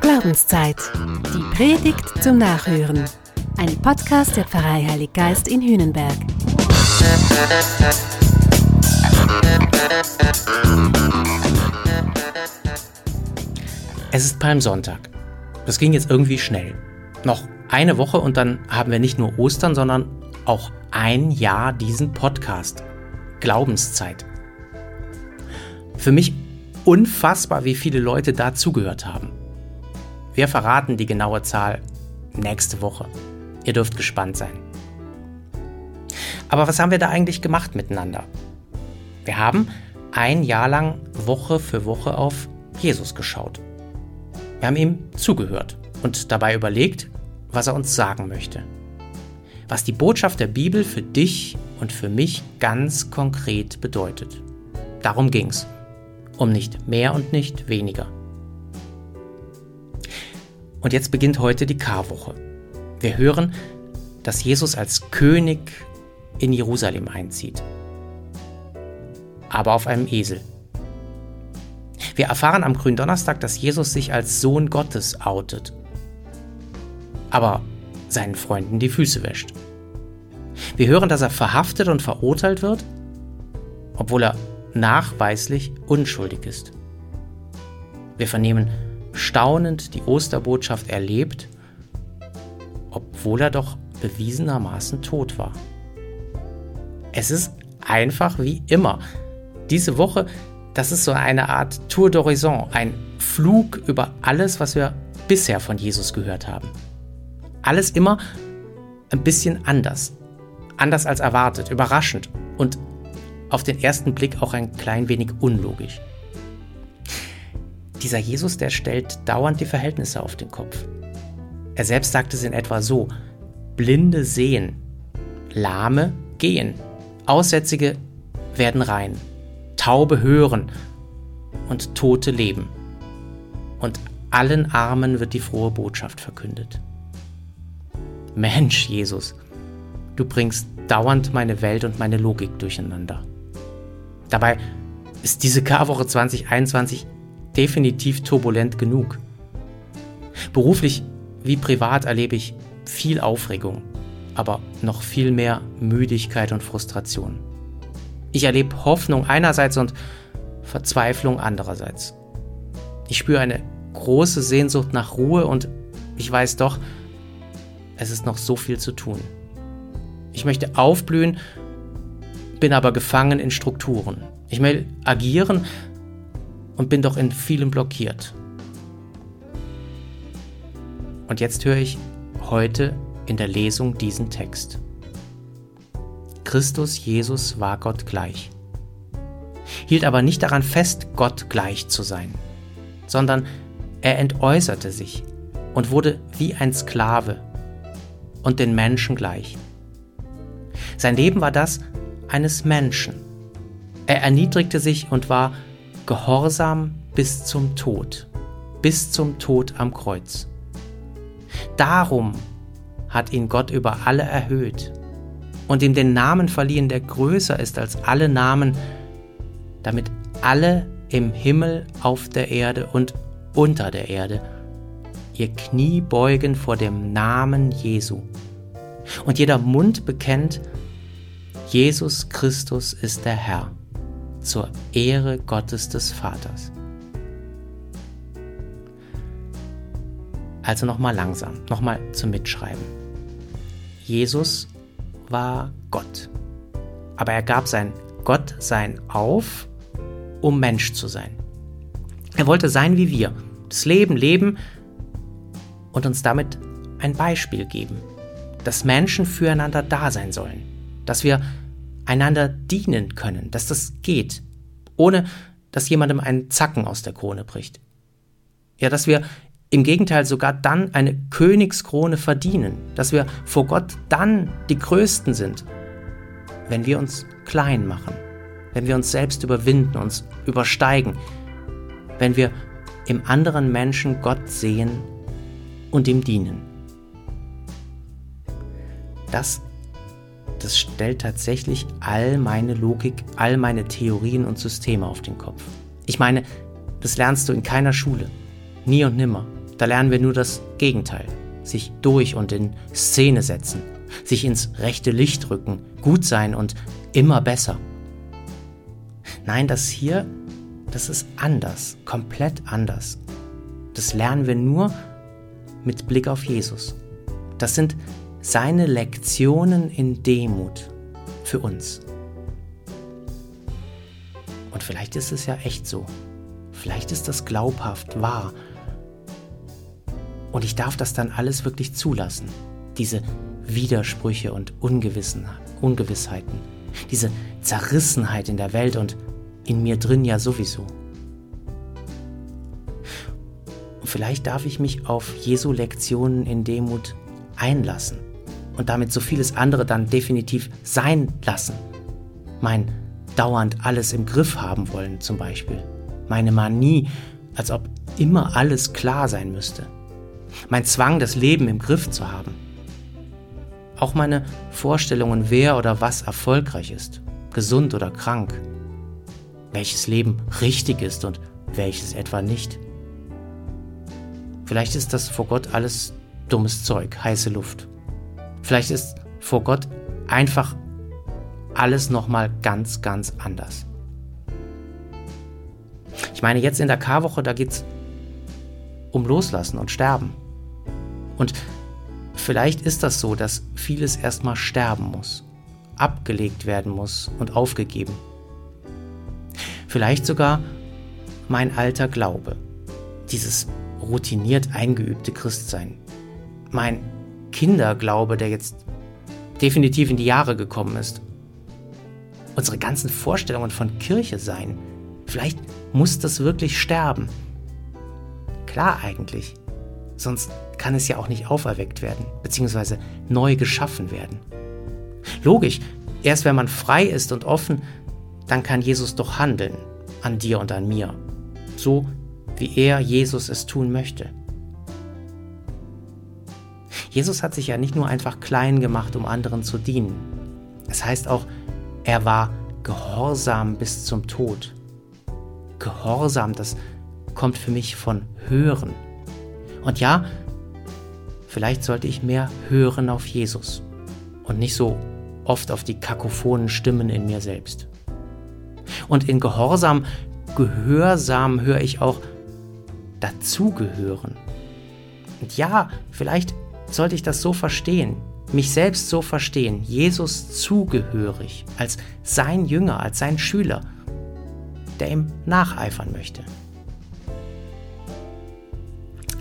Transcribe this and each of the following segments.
Glaubenszeit. Die Predigt zum Nachhören. Ein Podcast der Pfarrei Heilig Geist in Hühnenberg. Es ist Palmsonntag. Das ging jetzt irgendwie schnell. Noch eine Woche und dann haben wir nicht nur Ostern, sondern auch ein Jahr diesen Podcast. Glaubenszeit. Für mich unfassbar, wie viele Leute da zugehört haben. Wir verraten die genaue Zahl nächste Woche. Ihr dürft gespannt sein. Aber was haben wir da eigentlich gemacht miteinander? Wir haben ein Jahr lang Woche für Woche auf Jesus geschaut. Wir haben ihm zugehört und dabei überlegt, was er uns sagen möchte. Was die Botschaft der Bibel für dich und für mich ganz konkret bedeutet. Darum ging's. Um nicht mehr und nicht weniger. Und jetzt beginnt heute die Karwoche. Wir hören, dass Jesus als König in Jerusalem einzieht. Aber auf einem Esel. Wir erfahren am Gründonnerstag, dass Jesus sich als Sohn Gottes outet. Aber seinen Freunden die Füße wäscht. Wir hören, dass er verhaftet und verurteilt wird, obwohl er nachweislich unschuldig ist. Wir vernehmen staunend die Osterbotschaft erlebt, obwohl er doch bewiesenermaßen tot war. Es ist einfach wie immer. Diese Woche, das ist so eine Art Tour d'Horizon, ein Flug über alles, was wir bisher von Jesus gehört haben. Alles immer ein bisschen anders. Anders als erwartet, überraschend und auf den ersten Blick auch ein klein wenig unlogisch. Dieser Jesus, der stellt dauernd die Verhältnisse auf den Kopf. Er selbst sagte es in etwa so, Blinde sehen, Lahme gehen, Aussätzige werden rein, Taube hören und Tote leben. Und allen Armen wird die frohe Botschaft verkündet. Mensch, Jesus, du bringst dauernd meine Welt und meine Logik durcheinander. Dabei ist diese Karwoche 2021 definitiv turbulent genug. Beruflich wie privat erlebe ich viel Aufregung, aber noch viel mehr Müdigkeit und Frustration. Ich erlebe Hoffnung einerseits und Verzweiflung andererseits. Ich spüre eine große Sehnsucht nach Ruhe und ich weiß doch, es ist noch so viel zu tun. Ich möchte aufblühen, bin aber gefangen in Strukturen. Ich will agieren, und bin doch in vielem blockiert. Und jetzt höre ich heute in der Lesung diesen Text. Christus Jesus war Gott gleich, hielt aber nicht daran fest, Gott gleich zu sein, sondern er entäußerte sich und wurde wie ein Sklave und den Menschen gleich. Sein Leben war das eines Menschen. Er erniedrigte sich und war Gehorsam bis zum Tod, bis zum Tod am Kreuz. Darum hat ihn Gott über alle erhöht und ihm den Namen verliehen, der größer ist als alle Namen, damit alle im Himmel, auf der Erde und unter der Erde ihr Knie beugen vor dem Namen Jesu. Und jeder Mund bekennt, Jesus Christus ist der Herr zur Ehre Gottes des Vaters. Also nochmal langsam, nochmal zum Mitschreiben. Jesus war Gott, aber er gab sein Gottsein auf, um Mensch zu sein. Er wollte sein wie wir, das Leben leben und uns damit ein Beispiel geben, dass Menschen füreinander da sein sollen, dass wir einander dienen können, dass das geht, ohne dass jemandem ein Zacken aus der Krone bricht. Ja, dass wir im Gegenteil sogar dann eine Königskrone verdienen, dass wir vor Gott dann die Größten sind, wenn wir uns klein machen, wenn wir uns selbst überwinden, uns übersteigen, wenn wir im anderen Menschen Gott sehen und ihm dienen. Das das stellt tatsächlich all meine Logik, all meine Theorien und Systeme auf den Kopf. Ich meine, das lernst du in keiner Schule. Nie und nimmer. Da lernen wir nur das Gegenteil. Sich durch und in Szene setzen. Sich ins rechte Licht rücken. Gut sein und immer besser. Nein, das hier, das ist anders. Komplett anders. Das lernen wir nur mit Blick auf Jesus. Das sind seine Lektionen in Demut für uns. Und vielleicht ist es ja echt so. Vielleicht ist das glaubhaft wahr. Und ich darf das dann alles wirklich zulassen. Diese Widersprüche und Ungewissheiten. Diese Zerrissenheit in der Welt und in mir drin ja sowieso. Und vielleicht darf ich mich auf Jesu Lektionen in Demut einlassen und damit so vieles andere dann definitiv sein lassen. Mein dauernd alles im Griff haben wollen zum Beispiel. Meine Manie, als ob immer alles klar sein müsste. Mein Zwang, das Leben im Griff zu haben. Auch meine Vorstellungen, wer oder was erfolgreich ist, gesund oder krank. Welches Leben richtig ist und welches etwa nicht. Vielleicht ist das vor Gott alles dummes Zeug, heiße Luft. Vielleicht ist vor Gott einfach alles nochmal ganz, ganz anders. Ich meine, jetzt in der Karwoche, da geht es um Loslassen und Sterben. Und vielleicht ist das so, dass vieles erstmal sterben muss, abgelegt werden muss und aufgegeben. Vielleicht sogar mein alter Glaube, dieses routiniert eingeübte Christsein, mein Kinderglaube, der jetzt definitiv in die Jahre gekommen ist. Unsere ganzen Vorstellungen von Kirche sein. Vielleicht muss das wirklich sterben. Klar eigentlich. Sonst kann es ja auch nicht auferweckt werden, beziehungsweise neu geschaffen werden. Logisch, erst wenn man frei ist und offen, dann kann Jesus doch handeln, an dir und an mir. So wie er Jesus es tun möchte. Jesus hat sich ja nicht nur einfach klein gemacht, um anderen zu dienen. Es heißt auch, er war gehorsam bis zum Tod. Gehorsam, das kommt für mich von Hören. Und ja, vielleicht sollte ich mehr hören auf Jesus und nicht so oft auf die kakophonen Stimmen in mir selbst. Und in Gehorsam, Gehörsam höre ich auch dazugehören. Und ja, vielleicht sollte ich das so verstehen, mich selbst so verstehen, Jesus zugehörig, als sein Jünger, als sein Schüler, der ihm nacheifern möchte.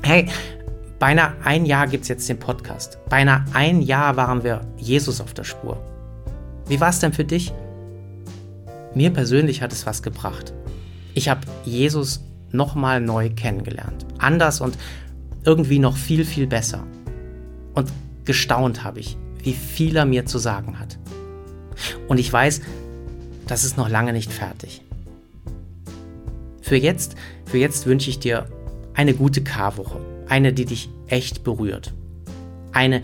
Hey, beinahe ein Jahr gibt es jetzt den Podcast. Beinahe ein Jahr waren wir Jesus auf der Spur. Wie war es denn für dich? Mir persönlich hat es was gebracht. Ich habe Jesus nochmal neu kennengelernt. Anders und irgendwie noch viel, viel besser. Und gestaunt habe ich, wie viel er mir zu sagen hat. Und ich weiß, das ist noch lange nicht fertig. Für jetzt, für jetzt wünsche ich dir eine gute Karwoche. Eine, die dich echt berührt. Eine,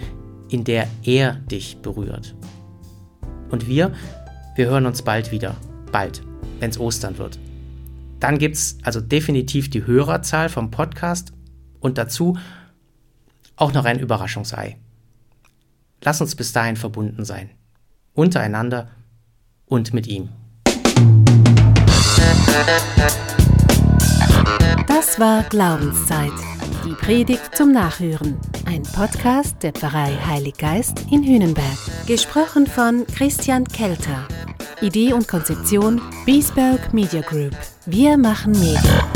in der er dich berührt. Und wir, wir hören uns bald wieder. Bald, wenn es Ostern wird. Dann gibt es also definitiv die Hörerzahl vom Podcast und dazu auch noch ein Überraschungsei. Lass uns bis dahin verbunden sein. Untereinander und mit ihm. Das war Glaubenszeit. Die Predigt zum Nachhören. Ein Podcast der Pfarrei Heilig Geist in Hühnenberg. Gesprochen von Christian Kelter. Idee und Konzeption Biesberg Media Group. Wir machen Medien.